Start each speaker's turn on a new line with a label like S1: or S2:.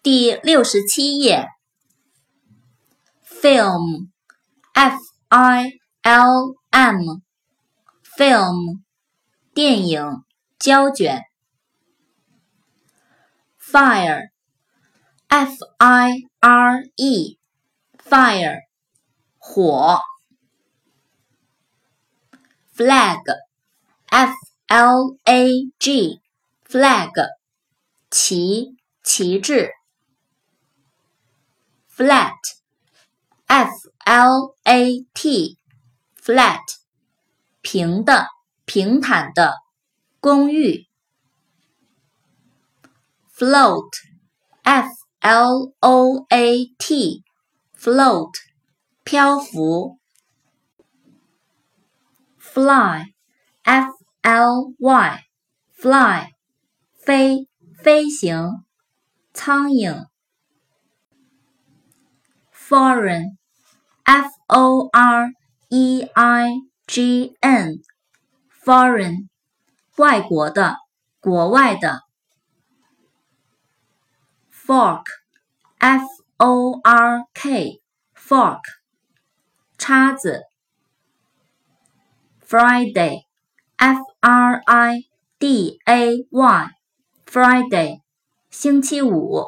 S1: 第六十七页。film，f i l m，film，电影，胶卷。fire，f i r e，fire，火。flag，f l a g，flag，旗，旗帜。flat，f l a t，flat，平的，平坦的，公寓。float，f l o a t，float，漂浮。fly，f l y，fly，飞，飞行，苍蝇。 foreign，f o r e i g n，foreign，外国的，国外的。fork，f o r k，fork，叉子。Friday，f r i d a y，Friday，星期五。